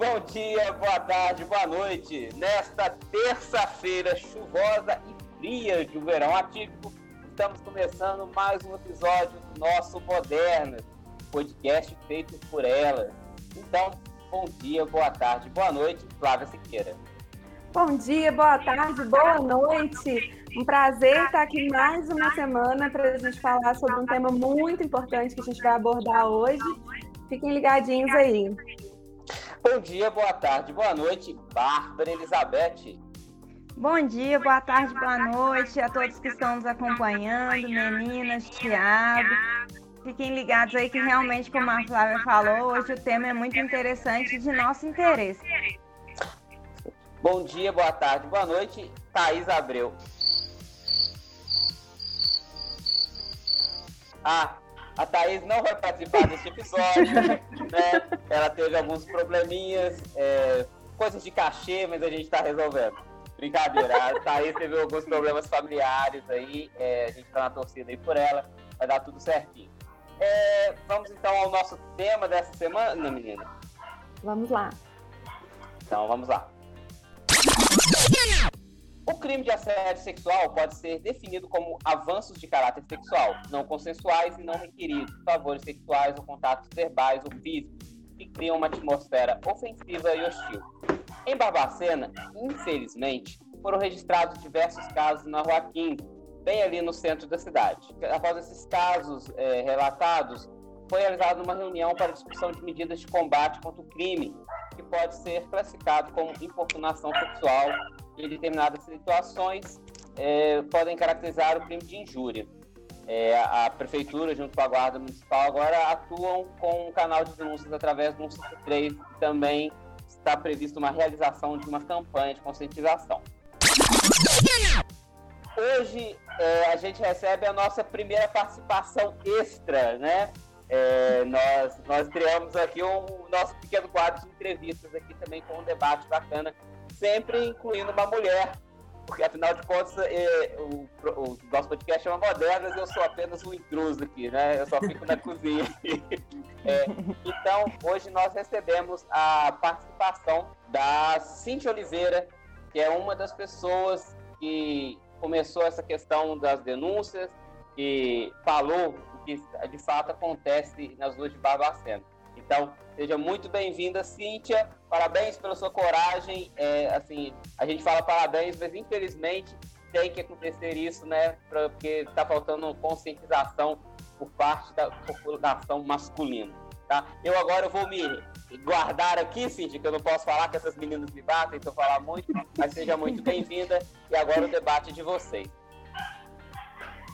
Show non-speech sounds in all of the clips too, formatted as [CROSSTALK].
bom dia, boa tarde, boa noite. Nesta terça-feira chuvosa e fria de um verão atípico, estamos começando mais um episódio do nosso Moderna, podcast feito por elas. Então, bom dia, boa tarde, boa noite, Flávia Siqueira. Bom dia, boa tarde, boa noite. Um prazer estar aqui mais uma semana para a gente falar sobre um tema muito importante que a gente vai abordar hoje. Fiquem ligadinhos aí. Bom dia, boa tarde, boa noite, Bárbara Elizabeth. Bom dia, boa tarde, boa noite a todos que estão nos acompanhando, meninas, Thiago. Fiquem ligados aí que realmente, como a Flávia falou, hoje o tema é muito interessante e de nosso interesse. Bom dia, boa tarde, boa noite, Thaís Abreu. Ah, a Thaís não vai participar deste episódio, né? Ela teve alguns probleminhas, é, coisas de cachê, mas a gente está resolvendo. Brincadeira, a Thaís teve alguns problemas familiares aí, é, a gente está na torcida aí por ela, vai dar tudo certinho. É, vamos então ao nosso tema dessa semana, menina? Vamos lá. Então, vamos lá. O crime de assédio sexual pode ser definido como avanços de caráter sexual, não consensuais e não requeridos, favores sexuais ou contatos verbais ou físicos, que criam uma atmosfera ofensiva e hostil. Em Barbacena, infelizmente, foram registrados diversos casos na Rua 15, bem ali no centro da cidade. Após esses casos é, relatados, foi realizada uma reunião para discussão de medidas de combate contra o crime, que pode ser classificado como importunação sexual em determinadas situações é, podem caracterizar o crime de injúria. É, a prefeitura, junto com a guarda municipal, agora atuam com um canal de denúncias através do 153 e também está prevista uma realização de uma campanha de conscientização. Hoje é, a gente recebe a nossa primeira participação extra, né? É, nós, nós criamos aqui o um, nosso pequeno quadro de entrevistas aqui também com um debate bacana sempre incluindo uma mulher, porque afinal de contas é, o, o, nosso podcast é uma modernas e eu sou apenas um intruso aqui, né? Eu só fico na [LAUGHS] cozinha. É, então, hoje nós recebemos a participação da Cintia Oliveira, que é uma das pessoas que começou essa questão das denúncias, e falou que de fato acontece nas ruas de Barbacena. Então, seja muito bem-vinda, Cíntia. Parabéns pela sua coragem. É, assim, a gente fala parabéns, mas infelizmente tem que acontecer isso, né? Porque está faltando conscientização por parte da população masculina. Tá? Eu agora vou me guardar aqui, Cíntia, que eu não posso falar que essas meninas me batem se eu falar muito, mas seja muito bem-vinda. E agora o debate de vocês.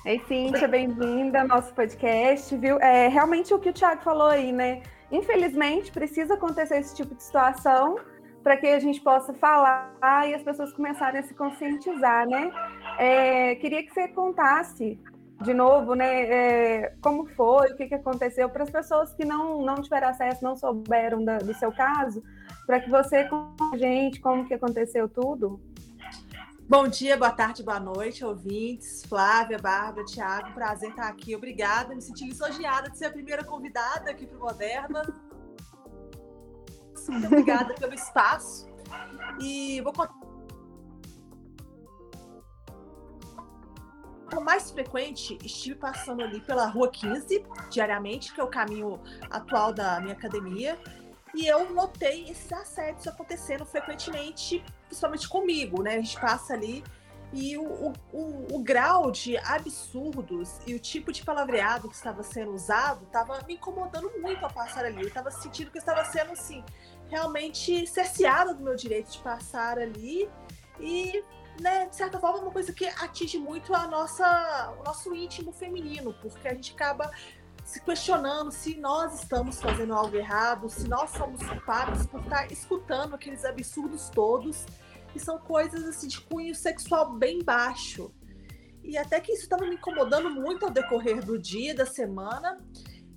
Ei, Cíntia, bem-vinda ao nosso podcast, viu? É realmente o que o Thiago falou aí, né? Infelizmente, precisa acontecer esse tipo de situação para que a gente possa falar e as pessoas começarem a se conscientizar, né? É, queria que você contasse de novo, né, é, como foi, o que, que aconteceu, para as pessoas que não, não tiveram acesso, não souberam da, do seu caso, para que você conte a gente como que aconteceu tudo. Bom dia, boa tarde, boa noite, ouvintes. Flávia, Bárbara, Thiago, prazer estar aqui. Obrigada, me senti lisonjeada de ser a primeira convidada aqui para o Moderna. Muito obrigada pelo espaço. E vou contar. O mais frequente, estive passando ali pela Rua 15, diariamente, que é o caminho atual da minha academia. E eu notei esses assédios acontecendo frequentemente, principalmente comigo, né? A gente passa ali e o, o, o, grau de absurdos e o tipo de palavreado que estava sendo usado estava me incomodando muito ao passar ali. Eu estava sentindo que eu estava sendo, assim, realmente cerceada do meu direito de passar ali e, né, de certa forma, uma coisa que atinge muito a nossa, o nosso íntimo feminino, porque a gente acaba se questionando se nós estamos fazendo algo errado, se nós somos culpados por estar escutando aqueles absurdos todos, e são coisas assim de cunho sexual bem baixo. E até que isso estava me incomodando muito ao decorrer do dia, da semana.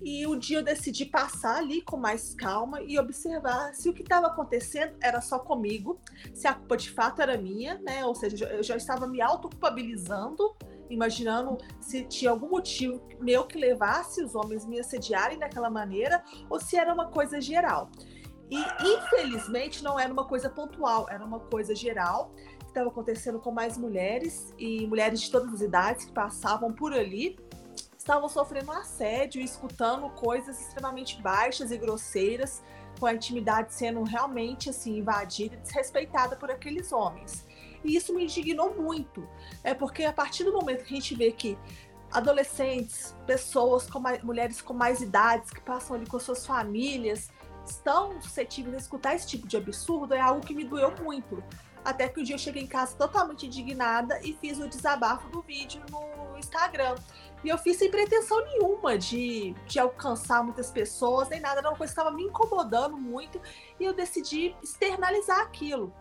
E um dia eu decidi passar ali com mais calma e observar se o que estava acontecendo era só comigo, se a culpa de fato era minha, né? Ou seja, eu já estava me autoculpabilizando imaginando se tinha algum motivo meu que levasse os homens me assediarem daquela maneira ou se era uma coisa geral. E, infelizmente, não era uma coisa pontual, era uma coisa geral que estava acontecendo com mais mulheres e mulheres de todas as idades que passavam por ali estavam sofrendo assédio escutando coisas extremamente baixas e grosseiras, com a intimidade sendo realmente assim invadida e desrespeitada por aqueles homens. E isso me indignou muito, é porque a partir do momento que a gente vê que adolescentes, pessoas com mais, mulheres com mais idades que passam ali com suas famílias estão suscetíveis a escutar esse tipo de absurdo é algo que me doeu muito. Até que um dia eu cheguei em casa totalmente indignada e fiz o desabafo do vídeo no Instagram. E eu fiz sem pretensão nenhuma de, de alcançar muitas pessoas, nem nada, era uma coisa que estava me incomodando muito e eu decidi externalizar aquilo.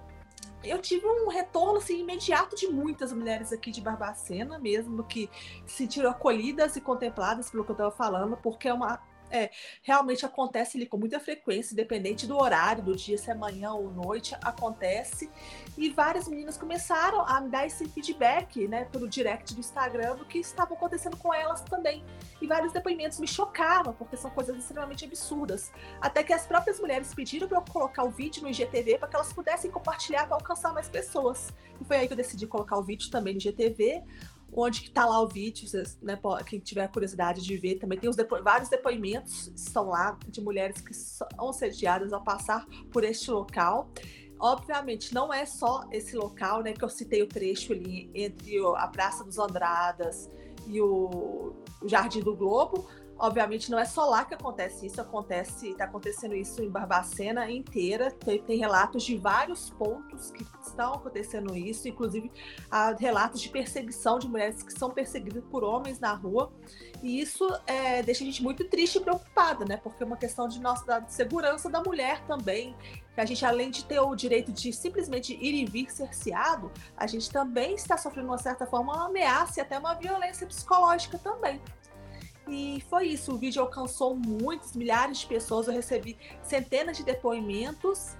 Eu tive um retorno assim, imediato de muitas mulheres aqui de Barbacena, mesmo que se sentiram acolhidas e contempladas pelo que eu estava falando, porque é uma é, realmente acontece ali com muita frequência, independente do horário, do dia, se é manhã ou noite, acontece. E várias meninas começaram a me dar esse feedback, né, pelo direct do Instagram, do que estava acontecendo com elas também. E vários depoimentos me chocaram, porque são coisas extremamente absurdas. Até que as próprias mulheres pediram para eu colocar o vídeo no IGTV para que elas pudessem compartilhar para alcançar mais pessoas. E foi aí que eu decidi colocar o vídeo também no IGTV onde está lá o vídeo, né, quem tiver curiosidade de ver, também tem depo vários depoimentos estão lá de mulheres que são assediadas ao passar por este local. Obviamente, não é só esse local, né, que eu citei o trecho ali entre a Praça dos Andradas e o Jardim do Globo, Obviamente não é só lá que acontece isso, acontece, está acontecendo isso em Barbacena inteira. Tem, tem, relatos de vários pontos que estão acontecendo isso, inclusive há relatos de perseguição de mulheres que são perseguidas por homens na rua. E isso é, deixa a gente muito triste e preocupada, né? Porque é uma questão de nossa da segurança da mulher também. Que a gente, além de ter o direito de simplesmente ir e vir cerceado, a gente também está sofrendo, de uma certa forma, uma ameaça e até uma violência psicológica também. E foi isso, o vídeo alcançou muitos, milhares de pessoas, eu recebi centenas de depoimentos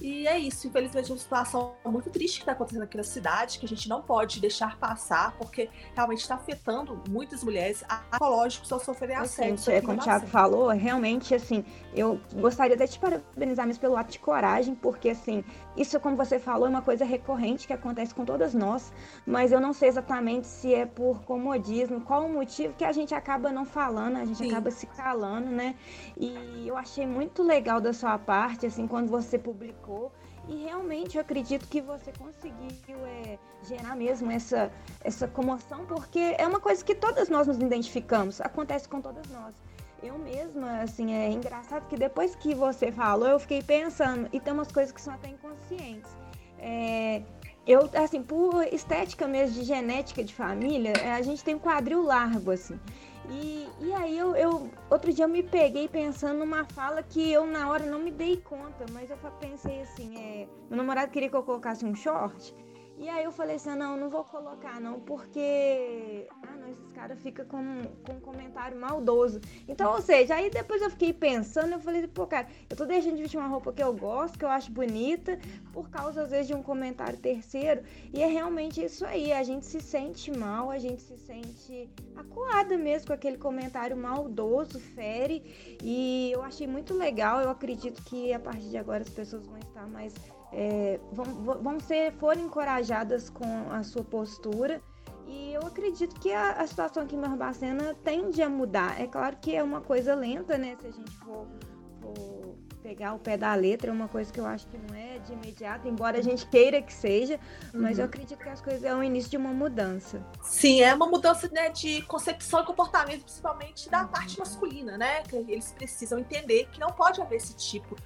e é isso, infelizmente, é uma situação muito triste que está acontecendo aqui na cidade, que a gente não pode deixar passar, porque realmente está afetando muitas mulheres psicológicos ao sofrerem assédio. É, como o Thiago falou, realmente, assim, eu gostaria de te parabenizar mesmo pelo ato de coragem, porque, assim, isso, como você falou, é uma coisa recorrente que acontece com todas nós, mas eu não sei exatamente se é por comodismo, qual o motivo que a gente acaba não falando, a gente Sim. acaba se calando, né? E eu achei muito legal da sua parte, assim, quando você publicou e realmente eu acredito que você conseguiu é, gerar mesmo essa, essa comoção, porque é uma coisa que todas nós nos identificamos, acontece com todas nós. Eu mesma, assim, é engraçado que depois que você falou, eu fiquei pensando, e tem umas coisas que são até inconscientes. É, eu, assim, por estética mesmo de genética de família, é, a gente tem um quadril largo, assim. E, e aí eu, eu, outro dia eu me peguei pensando numa fala que eu na hora não me dei conta, mas eu pensei assim, é, meu namorado queria que eu colocasse um short. E aí eu falei assim, não, não vou colocar não, porque ah, não, esses caras ficam com, com um comentário maldoso. Então, ou seja, aí depois eu fiquei pensando, eu falei, pô, cara, eu tô deixando de vestir uma roupa que eu gosto, que eu acho bonita, por causa, às vezes, de um comentário terceiro. E é realmente isso aí, a gente se sente mal, a gente se sente acuada mesmo com aquele comentário maldoso, fere. E eu achei muito legal, eu acredito que a partir de agora as pessoas vão estar mais é, vão, vão ser, foram encorajadas com a sua postura. E eu acredito que a, a, situação aqui em Barbacena tende a mudar. É claro que é uma coisa lenta, né? Se a gente for, for pegar o pé da letra, é uma coisa que eu acho que não é de imediato, embora a gente queira que seja, mas uhum. eu acredito que as coisas é o início de uma mudança. Sim, é uma mudança né, de concepção e comportamento, principalmente da parte masculina, né? Que eles precisam entender que não pode haver esse tipo de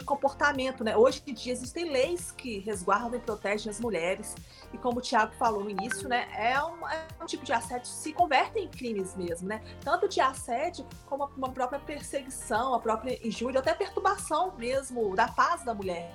comportamento, né? Hoje em dia existem leis que resguardam e protegem as mulheres, e como o Tiago falou no início, né, é um, é um, tipo de assédio que se converte em crimes mesmo, né? Tanto de assédio como uma própria perseguição, a própria injúria, até perturbação mesmo da paz da mulher.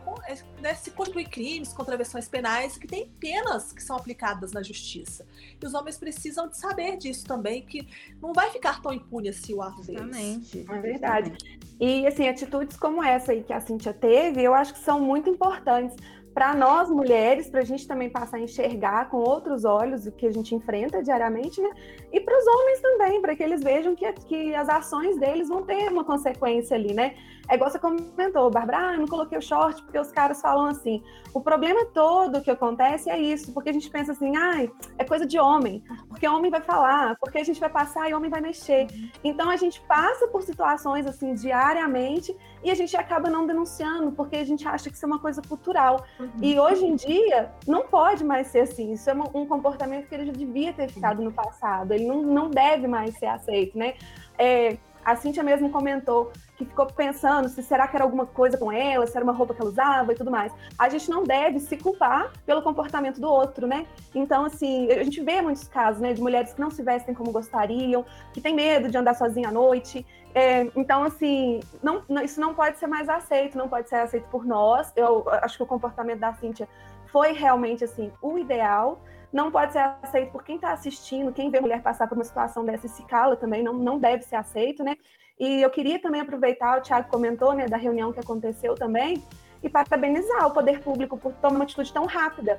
Então, é, né, se constitui crimes, contravenções penais, que tem penas que são aplicadas na justiça. E os homens precisam de saber disso também, que não vai ficar tão impune assim o ato deles. Exatamente. É verdade. E, assim, atitudes como essa aí que a Cintia teve, eu acho que são muito importantes, para nós mulheres, para a gente também passar a enxergar com outros olhos o que a gente enfrenta diariamente, né? E para os homens também, para que eles vejam que, que as ações deles vão ter uma consequência ali, né? É igual você comentou, Bárbara, ah, eu não coloquei o short porque os caras falam assim. O problema todo que acontece é isso, porque a gente pensa assim, ai, é coisa de homem, porque homem vai falar, porque a gente vai passar e homem vai mexer. Então a gente passa por situações assim diariamente e a gente acaba não denunciando, porque a gente acha que isso é uma coisa cultural. Uhum. E hoje em dia, não pode mais ser assim. Isso é um comportamento que ele já devia ter ficado no passado. Ele não, não deve mais ser aceito, né? É, a Cintia mesmo comentou que ficou pensando se será que era alguma coisa com ela, se era uma roupa que ela usava e tudo mais. A gente não deve se culpar pelo comportamento do outro, né? Então, assim, a gente vê muitos casos, né, de mulheres que não se vestem como gostariam, que tem medo de andar sozinha à noite. É, então, assim, não, isso não pode ser mais aceito, não pode ser aceito por nós. Eu acho que o comportamento da Cíntia foi realmente, assim, o ideal não pode ser aceito por quem está assistindo, quem vê mulher passar por uma situação dessa e se cala também, não, não deve ser aceito, né? E eu queria também aproveitar, o Tiago comentou, né, da reunião que aconteceu também, e parabenizar o poder público por tomar uma atitude tão rápida.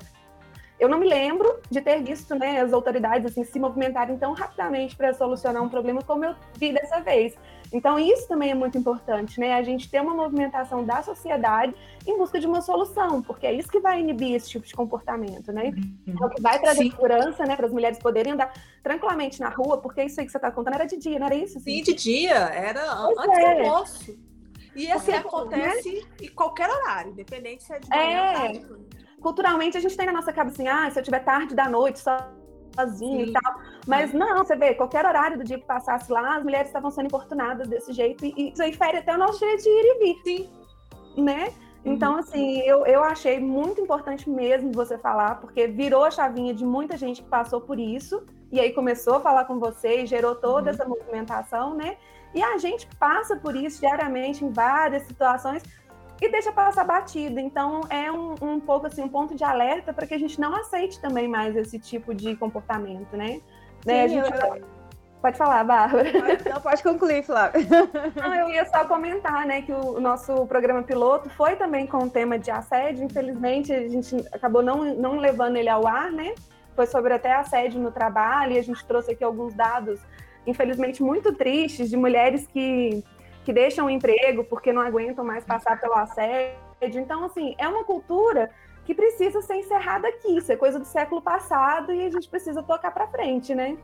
Eu não me lembro de ter visto né, as autoridades assim, se movimentarem tão rapidamente para solucionar um problema como eu vi dessa vez. Então, isso também é muito importante, né? A gente ter uma movimentação da sociedade em busca de uma solução, porque é isso que vai inibir esse tipo de comportamento, né? Uhum. É o que vai trazer Sim. segurança, né, para as mulheres poderem andar tranquilamente na rua, porque isso aí que você está contando era de dia, não era isso? Sim, de dia, era pois antes é. do almoço. E assim acontece né? em qualquer horário, independente se é de manhã é. ou tarde. Culturalmente, a gente tem na nossa cabeça assim, ah, se eu tiver tarde da noite, só sozinho Sim. e tal. Mas não, você vê, qualquer horário do dia que passasse lá, as mulheres estavam sendo importunadas desse jeito, e isso aí fere até o nosso direito de ir e vir. Sim. Né? Então, uhum. assim, eu, eu achei muito importante mesmo você falar, porque virou a chavinha de muita gente que passou por isso, e aí começou a falar com você e gerou toda uhum. essa movimentação, né? E a gente passa por isso diariamente em várias situações, e deixa passar batido. Então é um, um pouco assim, um ponto de alerta para que a gente não aceite também mais esse tipo de comportamento, né? Sim, né? Gente... eu... Pode falar, Bárbara. Não, pode concluir, Flávia. Não, eu ia só comentar, né, que o nosso programa piloto foi também com o tema de assédio. Infelizmente, a gente acabou não, não levando ele ao ar, né? Foi sobre até assédio no trabalho e a gente trouxe aqui alguns dados, infelizmente, muito tristes de mulheres que que deixam o emprego porque não aguentam mais passar pelo assédio. Então, assim, é uma cultura que precisa ser encerrada aqui. Isso é coisa do século passado e a gente precisa tocar para frente, né?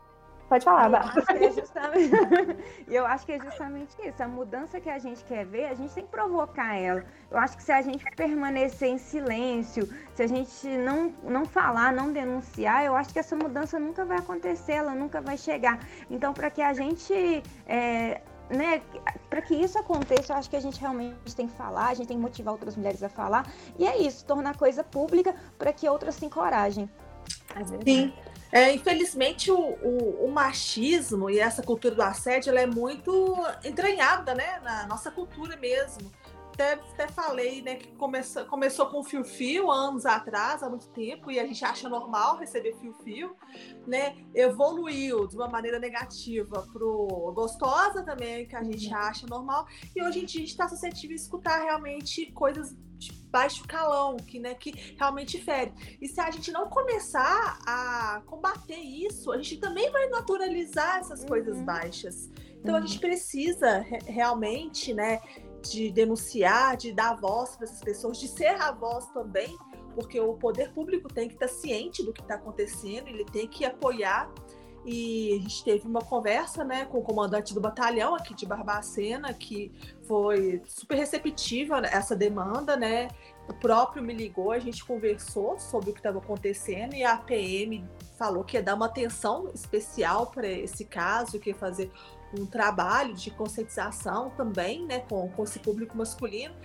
Pode falar, Bárbara. É justamente... [LAUGHS] eu acho que é justamente isso. A mudança que a gente quer ver, a gente tem que provocar ela. Eu acho que se a gente permanecer em silêncio, se a gente não, não falar, não denunciar, eu acho que essa mudança nunca vai acontecer, ela nunca vai chegar. Então, para que a gente é, né, para que isso aconteça, eu acho que a gente realmente tem que falar, a gente tem que motivar outras mulheres a falar. E é isso, tornar coisa pública para que outras se encorajem. Sim. É, infelizmente, o, o, o, machismo e essa cultura do assédio ela é muito entranhada né, na nossa cultura mesmo até, até falei, né, que começou, começou com fio-fio anos atrás, há muito tempo, e a gente acha normal receber fio-fio, né? Evoluiu de uma maneira negativa pro gostosa também, que a gente uhum. acha normal, e hoje em dia a gente está suscetível a escutar realmente coisas de baixo calão, que, né, que realmente fere. E se a gente não começar a combater isso, a gente também vai naturalizar essas coisas uhum. baixas. Então a gente uhum. precisa realmente, né, de denunciar, de dar voz para essas pessoas, de ser a voz também, porque o poder público tem que estar ciente do que está acontecendo, ele tem que apoiar. E a gente teve uma conversa né, com o comandante do batalhão aqui de Barbacena, que foi super receptiva essa demanda, né? O próprio me ligou, a gente conversou sobre o que estava acontecendo e a PM falou que ia dar uma atenção especial para esse caso, que ia fazer um trabalho de conscientização também, né, com, com esse público masculino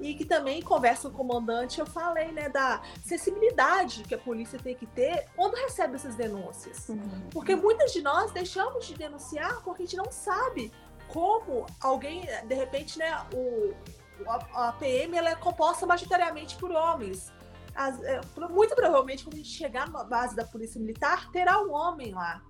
e que também conversa com o comandante, eu falei, né, da sensibilidade que a polícia tem que ter quando recebe essas denúncias. Uhum. Porque muitas de nós deixamos de denunciar porque a gente não sabe como alguém, de repente, né, o, a, a PM ela é composta majoritariamente por homens. As, é, muito provavelmente, quando a gente chegar na base da polícia militar, terá um homem lá.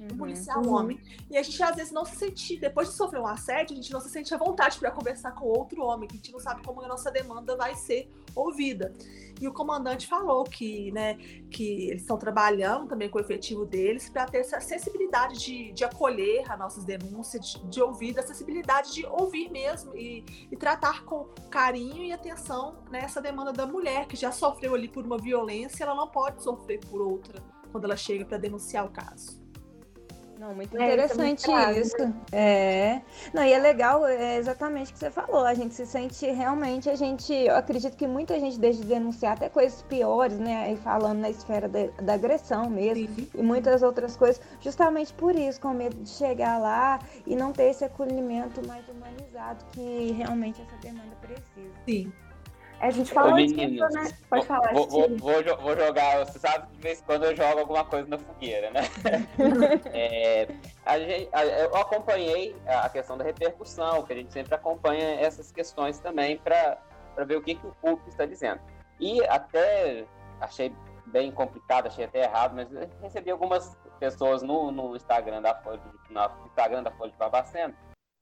Uhum. Um policial uhum. homem. E a gente às vezes não se sente, depois de sofrer um assédio, a gente não se sente à vontade para conversar com outro homem, que a gente não sabe como a nossa demanda vai ser ouvida. E o comandante falou que, né, que eles estão trabalhando também com o efetivo deles para ter essa sensibilidade de, de acolher as nossas denúncias, de, de ouvir, da sensibilidade de ouvir mesmo e, e tratar com carinho e atenção nessa né, demanda da mulher que já sofreu ali por uma violência, ela não pode sofrer por outra quando ela chega para denunciar o caso. Não, muito interessante é, isso. É, muito é. Não, e é legal, é exatamente o que você falou. A gente se sente realmente, a gente, eu acredito que muita gente deixa de denunciar até coisas piores, né? E falando na esfera da, da agressão mesmo, Sim. e muitas outras coisas, justamente por isso, com medo de chegar lá e não ter esse acolhimento mais humanizado que realmente essa demanda precisa. Sim. A gente falou disso, né? Pode falar. Vou, vou, vou, vou, jogar, você sabe que de vez em quando eu jogo alguma coisa na fogueira, né? [LAUGHS] é, a gente, a, eu acompanhei a questão da repercussão, que a gente sempre acompanha essas questões também para ver o que, que o público está dizendo. E até achei bem complicado, achei até errado, mas recebi algumas pessoas no, no Instagram da Folha, no Instagram da Folha de Barbacena,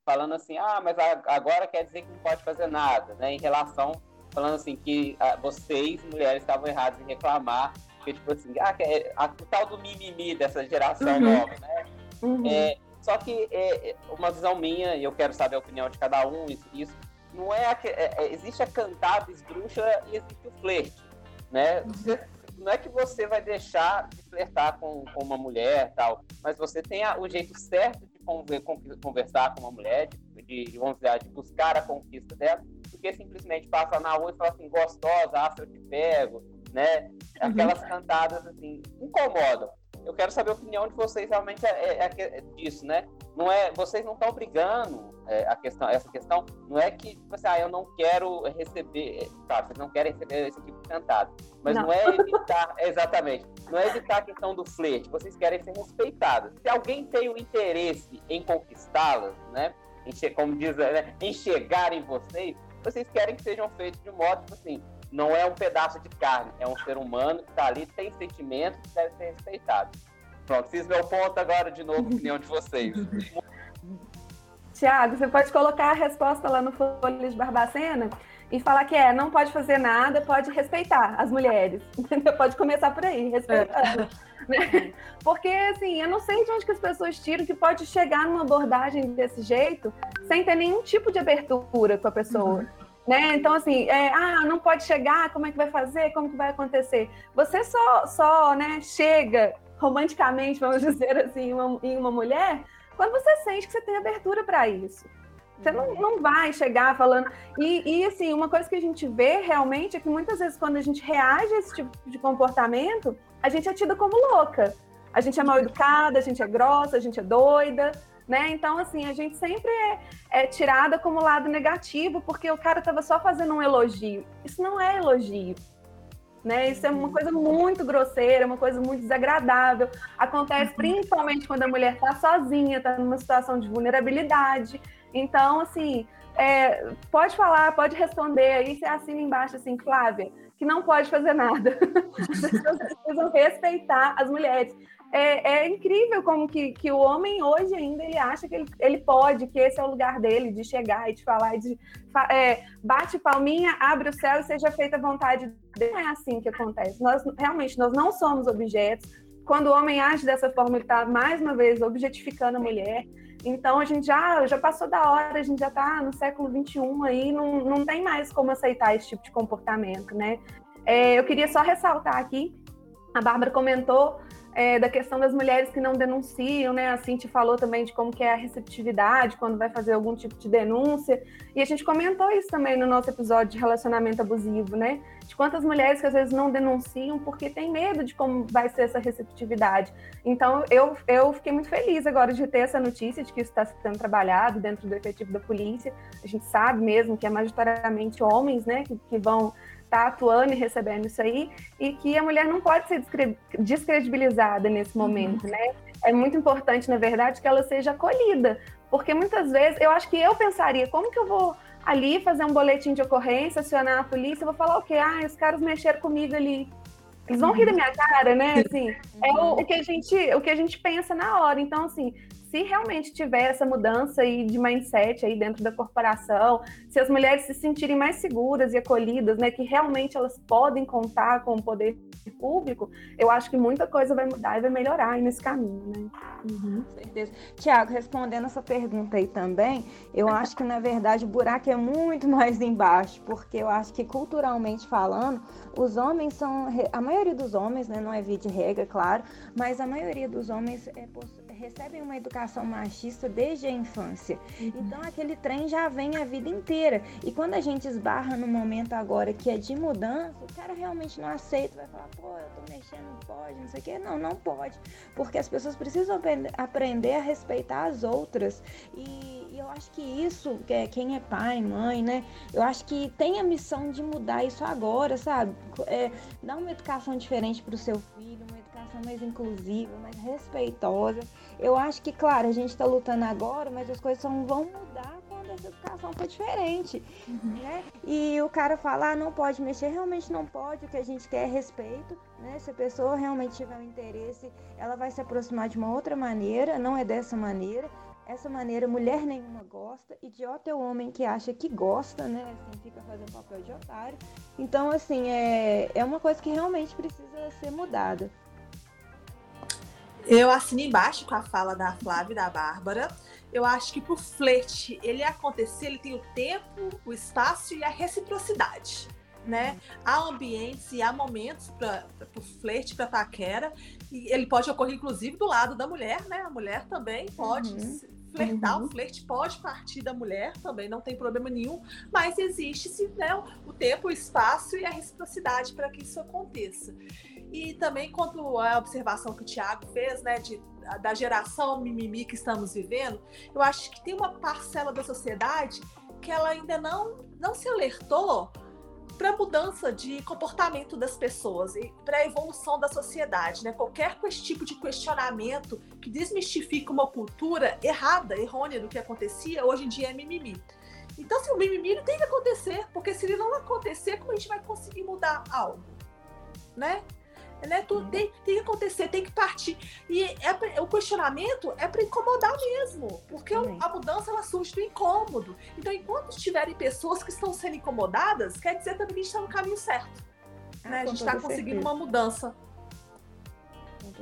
falando assim, ah, mas agora quer dizer que não pode fazer nada, né, em relação falando assim que ah, vocês, mulheres, estavam erradas em reclamar, porque, tipo assim, ah, é, a, o tal do mimimi dessa geração uhum. nova, né? Uhum. É, só que é, é, uma visão minha, e eu quero saber a opinião de cada um, isso, isso não é, a, é, é, existe a cantada esdrúxula e existe o flerte, né? Você, não é que você vai deixar de flertar com, com uma mulher tal, mas você tem a, o jeito certo de conversar com uma mulher, de, de, vamos dizer, de buscar a conquista dela, porque simplesmente passa na rua e fala assim, gostosa, ah, eu te pego, né? Uhum. Aquelas uhum. cantadas assim, incomodam. Eu quero saber a opinião de vocês realmente é, é, é disso, né? Não é, vocês não estão brigando é, a questão, essa questão, não é que tipo assim, ah, eu não quero receber, tá, vocês não querem receber esse tipo de cantado, mas não, não é evitar, [LAUGHS] exatamente, não é evitar a questão do flerte, vocês querem ser respeitadas. Se alguém tem o interesse em conquistá-las, né? Como diz, né, enxergar em vocês, vocês querem que sejam feitos de modo, tipo assim, não é um pedaço de carne, é um ser humano que está ali, tem sentimentos que deve ser respeitado. Pronto, fiz meu ponto agora de novo, opinião de vocês. [LAUGHS] Tiago, você pode colocar a resposta lá no Folha de Barbacena e falar que é, não pode fazer nada, pode respeitar as mulheres. [LAUGHS] Entendeu? Pode começar por aí, respeitando. É. Né? Porque, assim, eu não sei de onde que as pessoas tiram que pode chegar numa abordagem desse jeito sem ter nenhum tipo de abertura com a pessoa. Uhum. Né? Então, assim, é, ah, não pode chegar, como é que vai fazer, como que vai acontecer? Você só, só né, chega romanticamente, vamos dizer assim, em uma, em uma mulher, quando você sente que você tem abertura para isso. Você não, não vai chegar falando. E, e, assim, uma coisa que a gente vê realmente é que muitas vezes, quando a gente reage a esse tipo de comportamento, a gente é tida como louca. A gente é mal educada, a gente é grossa, a gente é doida, né? Então, assim, a gente sempre é, é tirada como lado negativo, porque o cara estava só fazendo um elogio. Isso não é elogio. Né? Isso é uma coisa muito grosseira, uma coisa muito desagradável. Acontece principalmente quando a mulher está sozinha, está numa situação de vulnerabilidade. Então, assim, é, pode falar, pode responder, aí você assina embaixo assim, Flávia, que não pode fazer nada. [LAUGHS] As pessoas precisam respeitar as mulheres. É, é, incrível como que, que o homem hoje ainda ele acha que ele, ele pode, que esse é o lugar dele, de chegar e de falar, de é, bate palminha, abre o céu e seja feita a vontade. Não é assim que acontece. Nós realmente nós não somos objetos. Quando o homem age dessa forma, ele está mais uma vez objetificando a mulher. Então a gente já, já passou da hora, a gente já está no século XXI aí, não, não tem mais como aceitar esse tipo de comportamento, né? É, eu queria só ressaltar aqui, a Bárbara comentou é, da questão das mulheres que não denunciam, né? A Cinti falou também de como que é a receptividade quando vai fazer algum tipo de denúncia. E a gente comentou isso também no nosso episódio de relacionamento abusivo, né? De quantas mulheres que às vezes não denunciam porque tem medo de como vai ser essa receptividade. Então, eu, eu fiquei muito feliz agora de ter essa notícia de que isso está sendo trabalhado dentro do efetivo da polícia. A gente sabe mesmo que é majoritariamente homens, né, que, que vão está atuando e recebendo isso aí, e que a mulher não pode ser descredibilizada nesse uhum. momento, uhum. né? É muito importante, na verdade, que ela seja acolhida, porque muitas vezes eu acho que eu pensaria, como que eu vou ali fazer um boletim de ocorrência, acionar a polícia, eu vou falar o quê? Ah, os caras mexeram comigo ali. Eles vão rir da minha cara, né? [LAUGHS] Assim, é o, o, que a gente, o que a gente pensa na hora. Então, assim, se realmente tiver essa mudança aí de mindset aí dentro da corporação, se as mulheres se sentirem mais seguras e acolhidas, né, que realmente elas podem contar com o poder público, eu acho que muita coisa vai mudar e vai melhorar nesse caminho, né? Uhum. Com certeza. Tiago, respondendo essa pergunta aí também, eu [LAUGHS] acho que na verdade o buraco é muito mais embaixo, porque eu acho que culturalmente falando, os homens são, a maioria dos homens, né, não é via de regra, claro, mas a maioria dos homens é, recebem uma educação machista desde a infância. Uhum. Então aquele trem já vem a vida inteira. E quando a gente esbarra no momento agora que é de mudança, o cara realmente não aceita, vai falar, pô, eu tô mexendo, não pode, não sei o quê. Não, não pode. Porque as pessoas precisam aprender a respeitar as outras. E, e eu acho que isso, que é, quem é pai, mãe, né? Eu acho que tem a missão de mudar isso agora, sabe? É, dar uma educação diferente para o seu filho, uma educação mais inclusiva, mais respeitosa. Eu acho que, claro, a gente está lutando agora, mas as coisas só vão mudar quando essa educação for diferente. Uhum. Né? E o cara falar, ah, não pode mexer, realmente não pode, o que a gente quer é respeito. Né? Se a pessoa realmente tiver um interesse, ela vai se aproximar de uma outra maneira, não é dessa maneira. Essa maneira mulher nenhuma gosta, idiota é o homem que acha que gosta, né? Assim, fica fazendo papel de otário. Então, assim, é, é uma coisa que realmente precisa ser mudada. Eu assino embaixo com a fala da Flávia e da Bárbara. Eu acho que para o flerte ele acontecer, ele tem o tempo, o espaço e a reciprocidade. Né? Há ambientes e há momentos para o flerte, para paquera, e ele pode ocorrer, inclusive, do lado da mulher, né? A mulher também pode uhum. flertar, uhum. o flerte pode partir da mulher também, não tem problema nenhum, mas existe né, o tempo, o espaço e a reciprocidade para que isso aconteça. E também quanto à observação que o Tiago fez, né, de, da geração mimimi que estamos vivendo, eu acho que tem uma parcela da sociedade que ela ainda não, não se alertou para a mudança de comportamento das pessoas e para a evolução da sociedade. Né? Qualquer tipo de questionamento que desmistifica uma cultura errada, errônea do que acontecia, hoje em dia é mimimi. Então, se assim, o mimimi tem que acontecer, porque se ele não acontecer, como a gente vai conseguir mudar algo? Né? Né? Tudo tem, tem que acontecer, tem que partir. E é, o questionamento é para incomodar mesmo, porque Também. a mudança ela surge do incômodo. Então, enquanto estiverem pessoas que estão sendo incomodadas, quer dizer também que a gente está no caminho certo. Ah, né? A gente está conseguindo uma mudança.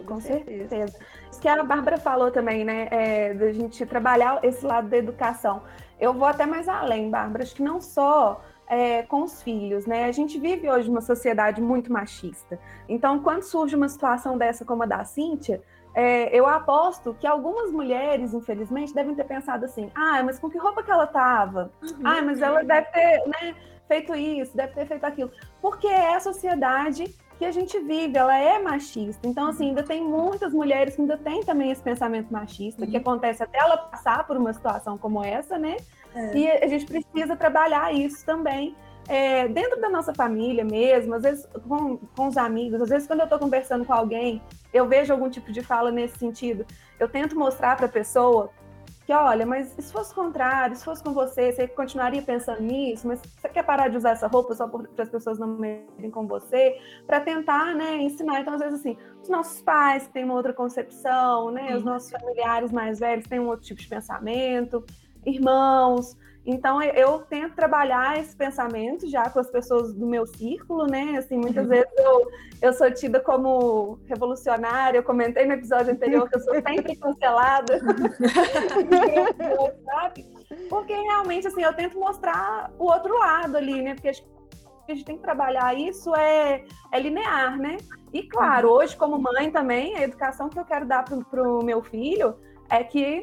Com certeza. certeza. Isso que a Bárbara falou também, né? É, da gente trabalhar esse lado da educação. Eu vou até mais além, Bárbara. Acho que não só é, com os filhos, né? A gente vive hoje uma sociedade muito machista. Então, quando surge uma situação dessa como a da Cíntia, é, eu aposto que algumas mulheres, infelizmente, devem ter pensado assim: ah, mas com que roupa que ela tava? Uhum. Ah, mas ela deve ter né, feito isso, deve ter feito aquilo. Porque é a sociedade que a gente vive, ela é machista. Então, assim, ainda tem muitas mulheres que ainda têm também esse pensamento machista, uhum. que acontece até ela passar por uma situação como essa, né? É. E a gente precisa trabalhar isso também. É, dentro da nossa família mesmo, às vezes com, com os amigos, às vezes quando eu estou conversando com alguém, eu vejo algum tipo de fala nesse sentido, eu tento mostrar para a pessoa que, olha, mas se fosse contrário, se fosse com você, você continuaria pensando nisso, mas você quer parar de usar essa roupa só para as pessoas não merem com você, para tentar, né, ensinar. Então, às vezes, assim, os nossos pais têm uma outra concepção, né, os nossos familiares mais velhos têm um outro tipo de pensamento, irmãos. Então eu tento trabalhar esse pensamento já com as pessoas do meu círculo, né? Assim, muitas uhum. vezes eu, eu sou tida como revolucionária. Eu comentei no episódio anterior que eu sou sempre cancelada. [LAUGHS] Porque realmente assim, eu tento mostrar o outro lado ali, né? Porque a gente tem que trabalhar isso é, é linear, né? E claro, uhum. hoje, como mãe também, a educação que eu quero dar para o meu filho é que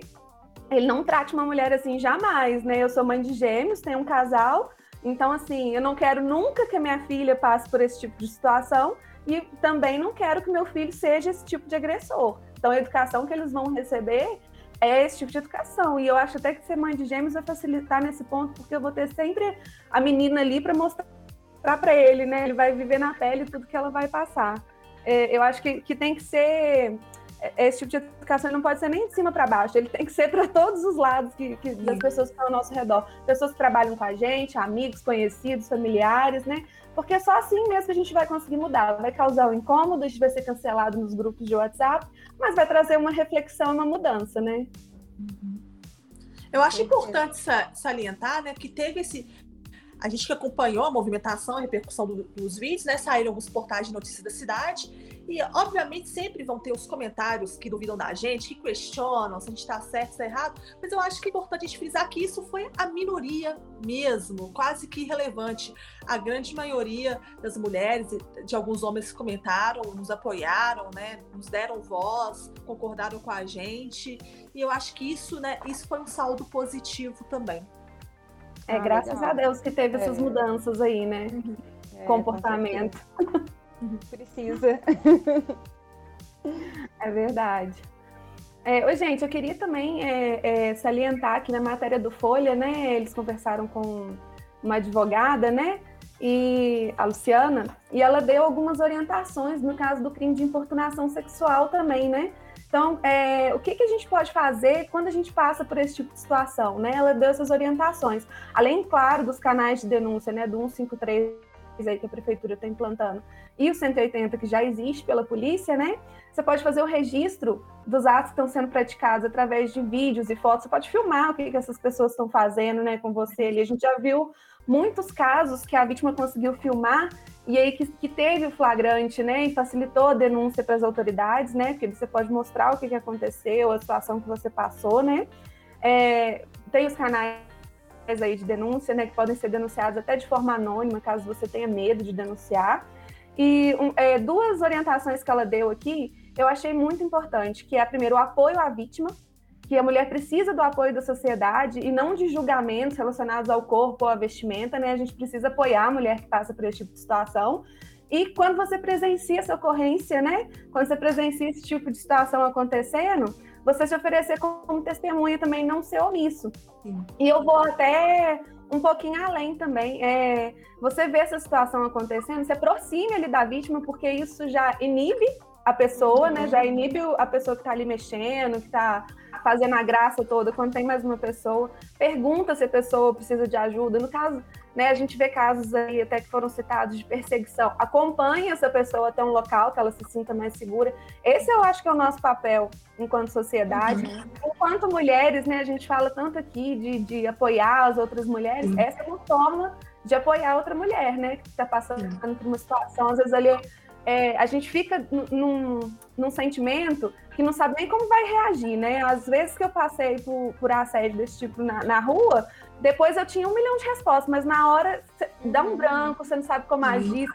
ele não trate uma mulher assim jamais, né? Eu sou mãe de gêmeos, tenho um casal, então assim, eu não quero nunca que a minha filha passe por esse tipo de situação e também não quero que meu filho seja esse tipo de agressor. Então a educação que eles vão receber é esse tipo de educação. E eu acho até que ser mãe de gêmeos vai facilitar nesse ponto, porque eu vou ter sempre a menina ali para mostrar para ele, né? Ele vai viver na pele tudo que ela vai passar. É, eu acho que, que tem que ser esse tipo de educação não pode ser nem de cima para baixo, ele tem que ser para todos os lados que, que das pessoas que estão ao nosso redor. Pessoas que trabalham com a gente, amigos, conhecidos, familiares, né? Porque é só assim mesmo que a gente vai conseguir mudar. Vai causar um incômodo, a gente vai ser cancelado nos grupos de WhatsApp, mas vai trazer uma reflexão, uma mudança, né? Eu acho importante salientar, né, que teve esse a gente que acompanhou a movimentação, a repercussão do, dos vídeos, né? Saíram alguns portais de notícias da cidade. E, obviamente, sempre vão ter os comentários que duvidam da gente, que questionam se a gente está certo, se está errado. Mas eu acho que é importante a gente frisar que isso foi a minoria mesmo, quase que irrelevante. A grande maioria das mulheres, de alguns homens que comentaram, nos apoiaram, né? Nos deram voz, concordaram com a gente. E eu acho que isso, né? Isso foi um saldo positivo também. É, ah, graças legal. a Deus que teve é. essas mudanças aí, né? É, Comportamento. Precisa. [LAUGHS] é verdade. É, oi, gente, eu queria também é, é, salientar que na matéria do Folha, né, eles conversaram com uma advogada, né, e a Luciana, e ela deu algumas orientações no caso do crime de importunação sexual também, né? Então, é, o que, que a gente pode fazer quando a gente passa por esse tipo de situação? Né? Ela deu essas orientações. Além, claro, dos canais de denúncia, né, do 153 aí que a prefeitura está implantando, e o 180 que já existe pela polícia, né? Você pode fazer o registro dos atos que estão sendo praticados através de vídeos e fotos. Você pode filmar o que, que essas pessoas estão fazendo, né, com você ali. A gente já viu muitos casos que a vítima conseguiu filmar e aí que, que, teve o flagrante, né, e facilitou a denúncia para as autoridades, né, porque você pode mostrar o que, que aconteceu, a situação que você passou, né. É, tem os canais aí de denúncia, né, que podem ser denunciados até de forma anônima, caso você tenha medo de denunciar. E um, é, duas orientações que ela deu aqui, eu achei muito importante, que é, primeiro, o apoio à vítima, que a mulher precisa do apoio da sociedade e não de julgamentos relacionados ao corpo ou à vestimenta, né? A gente precisa apoiar a mulher que passa por esse tipo de situação. E quando você presencia essa ocorrência, né? Quando você presencia esse tipo de situação acontecendo, você se oferecer como testemunha também, não ser omisso. Sim. E eu vou até um pouquinho além também. É, você vê essa situação acontecendo, se aproxime ali da vítima, porque isso já inibe a pessoa, né? Já inibe a pessoa que está ali mexendo, que está fazendo a graça toda. Quando tem mais uma pessoa, pergunta se a pessoa precisa de ajuda. No caso, né, a gente vê casos aí até que foram citados de perseguição. Acompanhe essa pessoa até um local que ela se sinta mais segura. Esse eu acho que é o nosso papel enquanto sociedade. Uhum. Enquanto mulheres, né, a gente fala tanto aqui de, de apoiar as outras mulheres. Uhum. Essa é uma forma de apoiar outra mulher, né, que está passando uhum. por uma situação, às vezes ali é, a gente fica num, num, sentimento que não sabe nem como vai reagir, né? Às vezes que eu passei por, por assédio desse tipo na, na rua, depois eu tinha um milhão de respostas, mas na hora dá um branco, você não sabe como uhum. agir.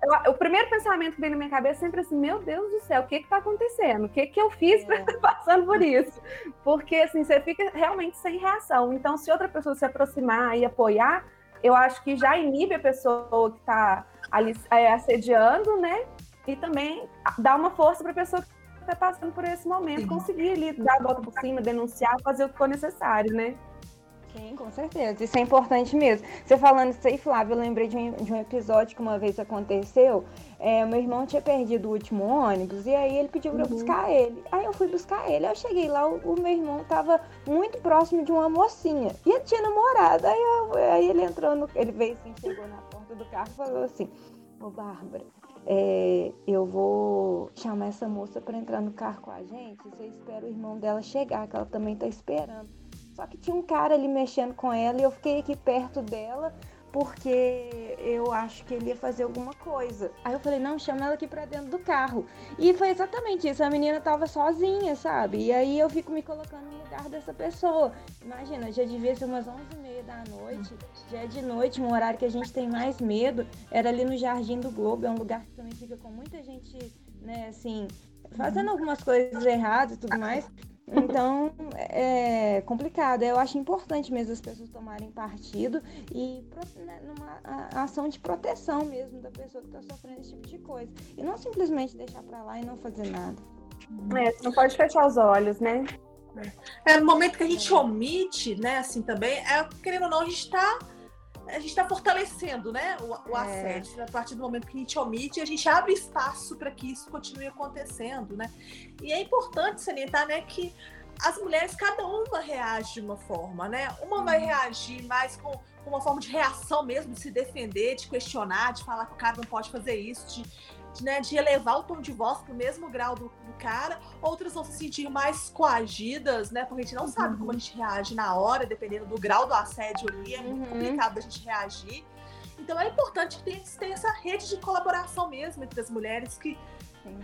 Eu, o primeiro pensamento que vem na minha cabeça é sempre assim: meu Deus do céu, o que está acontecendo? O que, que eu fiz para estar [LAUGHS] passando por isso? Porque assim, você fica realmente sem reação. Então, se outra pessoa se aproximar e apoiar, eu acho que já inibe a pessoa que está ali é, assediando, né? E também dá uma força para a pessoa que está passando por esse momento conseguir ali dar a volta por cima, denunciar, fazer o que for necessário, né? Sim, com certeza. Isso é importante mesmo. Você falando isso aí, Flávio, eu lembrei de um, de um episódio que uma vez aconteceu. É, meu irmão tinha perdido o último ônibus e aí ele pediu para eu uhum. buscar ele. Aí eu fui buscar ele. Aí eu cheguei lá, o, o, meu irmão tava muito próximo de uma mocinha. E ele tinha namorado. Aí, eu, aí ele entrou no. Ele veio assim, chegou na porta do carro e falou assim: Ô Bárbara, é, eu vou chamar essa moça para entrar no carro com a gente. Você espera o irmão dela chegar, que ela também tá esperando. Só que tinha um cara ali mexendo com ela e eu fiquei aqui perto dela porque eu acho que ele ia fazer alguma coisa. Aí eu falei, não, chama ela aqui pra dentro do carro. E foi exatamente isso, a menina tava sozinha, sabe? E aí eu fico me colocando no lugar dessa pessoa. Imagina, já devia ser umas 11 e meia da noite, já é de noite, um horário que a gente tem mais medo. Era ali no Jardim do Globo, é um lugar que também fica com muita gente, né, assim, fazendo algumas coisas erradas e tudo mais. Então, é complicado. Eu acho importante mesmo as pessoas tomarem partido e né, numa ação de proteção mesmo da pessoa que está sofrendo esse tipo de coisa. E não simplesmente deixar para lá e não fazer nada. É, você não pode fechar os olhos, né? É, no momento que a gente omite, né, assim também, é, querendo ou não, a gente está a gente está fortalecendo né, o, o é. assédio. A partir do momento que a gente omite, a gente abre espaço para que isso continue acontecendo. Né? E é importante salientar né, que as mulheres, cada uma reage de uma forma, né? Uma vai uhum. reagir mais com, com, uma forma de reação mesmo, de se defender, de questionar, de falar que o cara não pode fazer isso, de, né, de elevar o tom de voz para o mesmo grau do, do, cara. Outras vão se sentir mais coagidas, né? Porque a gente não sabe como a uhum. gente reage na hora, dependendo do grau do assédio ali, é muito uhum. complicado a gente reagir. Então é importante que tenha, tenha essa rede de colaboração mesmo entre as mulheres que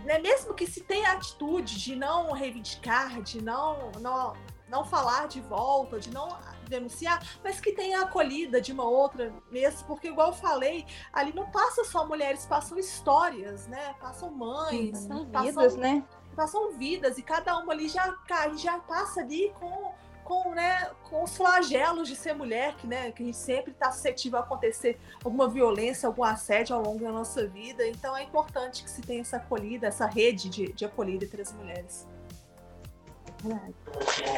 né, mesmo que se tenha a atitude de não reivindicar, de não, não, não falar de volta, de não denunciar, mas que tenha acolhida de uma outra mesmo, porque igual eu falei, ali não passa só mulheres, passam histórias, né? Passam mães, Sim, passam vidas, né? Passam vidas e cada uma ali já, já passa ali com com, né, com os flagelos de ser mulher, que, né, que a gente sempre está suscetível a acontecer alguma violência, algum assédio ao longo da nossa vida. Então é importante que se tenha essa acolhida, essa rede de, de acolhida entre as mulheres.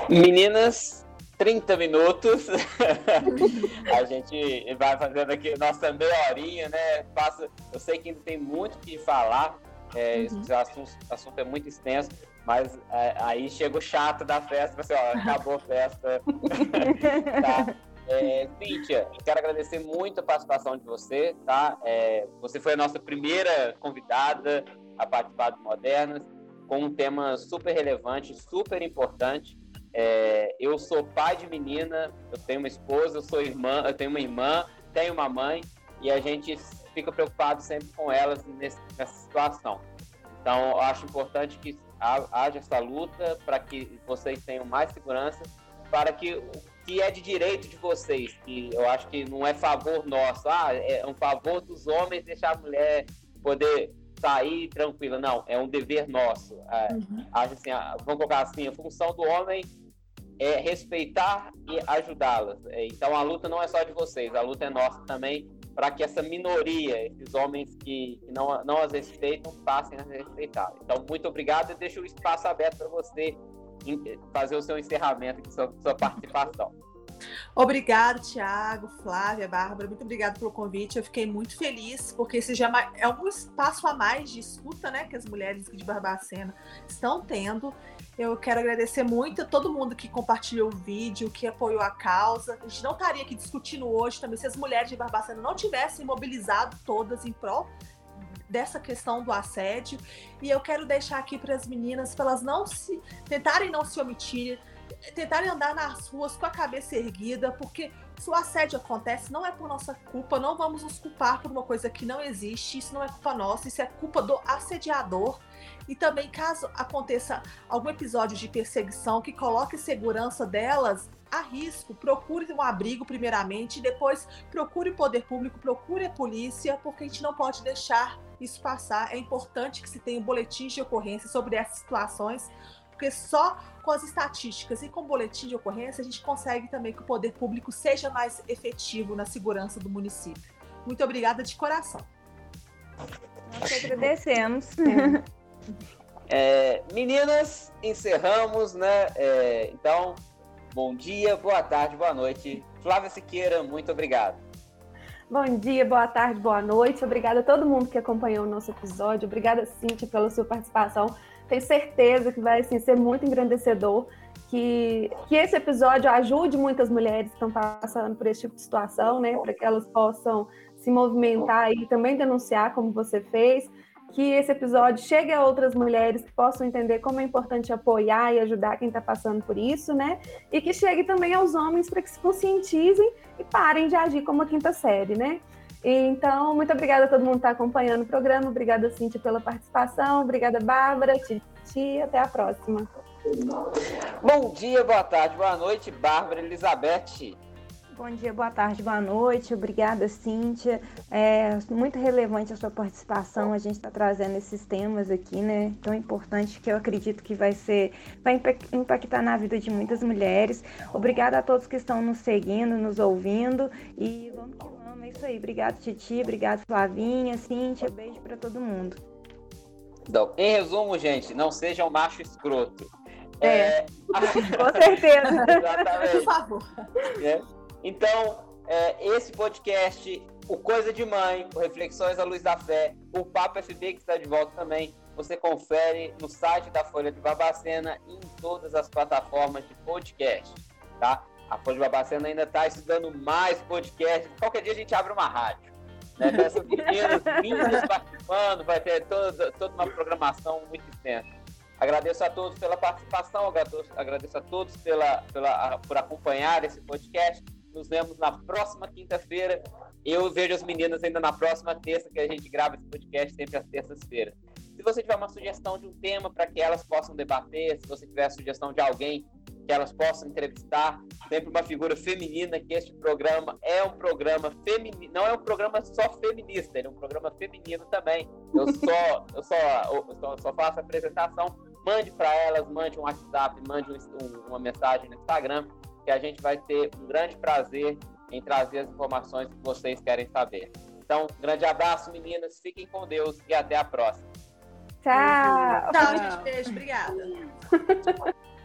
Meninas, 30 minutos. [LAUGHS] a gente vai fazendo aqui nossa meia horinha, né? Passa, eu sei que ainda tem muito o que falar. É, uhum. Esse assunto, assunto é muito extenso. Mas é, aí chega o chato da festa, assim, ó, acabou a festa. [LAUGHS] tá. É, Cíntia, quero agradecer muito a participação de você, tá? É, você foi a nossa primeira convidada a participar do Modernas, com um tema super relevante, super importante. É, eu sou pai de menina, eu tenho uma esposa, eu sou irmã, eu tenho uma irmã, tenho uma mãe, e a gente fica preocupado sempre com elas nesse, nessa situação. Então, eu acho importante que haja essa luta para que vocês tenham mais segurança, para que o que é de direito de vocês, que eu acho que não é favor nosso, ah, é um favor dos homens deixar a mulher poder sair tranquila, não, é um dever nosso. É, uhum. Acho assim, vamos colocar assim, a função do homem é respeitar e ajudá-las. É, então a luta não é só de vocês, a luta é nossa também para que essa minoria, esses homens que, não, não as respeitam, passem a respeitar. Então, muito obrigado e deixo o espaço aberto para você fazer o seu encerramento aqui, sua, sua participação. Obrigado, Tiago, Flávia, Bárbara, muito obrigado pelo convite. Eu fiquei muito feliz, porque esse já é um espaço a mais de escuta né, que as mulheres de Barbacena estão tendo. Eu quero agradecer muito a todo mundo que compartilhou o vídeo, que apoiou a causa. A gente não estaria aqui discutindo hoje também se as mulheres de Barbacena não tivessem mobilizado todas em prol dessa questão do assédio. E eu quero deixar aqui para as meninas, para elas não se tentarem não se omitir, tentarem andar nas ruas com a cabeça erguida, porque se o assédio acontece, não é por nossa culpa, não vamos nos culpar por uma coisa que não existe, isso não é culpa nossa, isso é culpa do assediador. E também, caso aconteça algum episódio de perseguição que coloque segurança delas a risco, procure um abrigo primeiramente, depois procure o poder público, procure a polícia, porque a gente não pode deixar isso passar. É importante que se tenha boletins de ocorrência sobre essas situações, porque só com as estatísticas e com o boletim de ocorrência a gente consegue também que o poder público seja mais efetivo na segurança do município. Muito obrigada de coração. Nós agradecemos. É, meninas, encerramos, né? É, então, bom dia, boa tarde, boa noite. Flávia Siqueira, muito obrigado. Bom dia, boa tarde, boa noite. Obrigada a todo mundo que acompanhou o nosso episódio. Obrigada, Cíntia, pela sua participação. Tenho certeza que vai assim, ser muito engrandecedor. Que, que esse episódio ajude muitas mulheres que estão passando por esse tipo de situação, né? Para que elas possam se movimentar e também denunciar, como você fez que esse episódio chegue a outras mulheres que possam entender como é importante apoiar e ajudar quem está passando por isso, né? E que chegue também aos homens para que se conscientizem e parem de agir como a quinta série, né? Então, muito obrigada a todo mundo que está acompanhando o programa. Obrigada, Cintia, pela participação. Obrigada, Bárbara, Titi. Até a próxima. Bom dia, boa tarde, boa noite, Bárbara Elizabeth. Bom dia, boa tarde, boa noite. Obrigada, Cíntia. É muito relevante a sua participação. A gente está trazendo esses temas aqui, né? Tão importante que eu acredito que vai ser, vai impactar na vida de muitas mulheres. Obrigada a todos que estão nos seguindo, nos ouvindo e vamos que. É isso aí. Obrigado, Titi. Obrigado, Flavinha, Cíntia. Beijo para todo mundo. Então, em resumo, gente, não seja um macho escroto. É, é... [LAUGHS] com certeza. [LAUGHS] Exatamente. Por favor. É. Então, é, esse podcast, o Coisa de Mãe, o Reflexões à Luz da Fé, o Papo FB, que está de volta também, você confere no site da Folha de Babacena e em todas as plataformas de podcast, tá? A de Babacena ainda está estudando mais podcasts. Qualquer dia a gente abre uma rádio. Né? Com essas [LAUGHS] meninas participando, vai ter toda, toda uma programação muito extensa. Agradeço a todos pela participação, agradeço a todos pela, pela, por acompanhar esse podcast. Nos vemos na próxima quinta-feira. Eu vejo as meninas ainda na próxima terça, que a gente grava esse podcast sempre às terças-feiras. Se você tiver uma sugestão de um tema para que elas possam debater, se você tiver sugestão de alguém que elas possam entrevistar, sempre uma figura feminina, que este programa é um programa feminino, não é um programa só feminista, ele é um programa feminino também. Eu só, eu só, eu só, só faço a apresentação, mande para elas, mande um WhatsApp, mande um, uma mensagem no Instagram, que a gente vai ter um grande prazer em trazer as informações que vocês querem saber. Então, um grande abraço, meninas, fiquem com Deus e até a próxima. Tchau. Tchau, [LAUGHS] gente. Beijo, obrigada.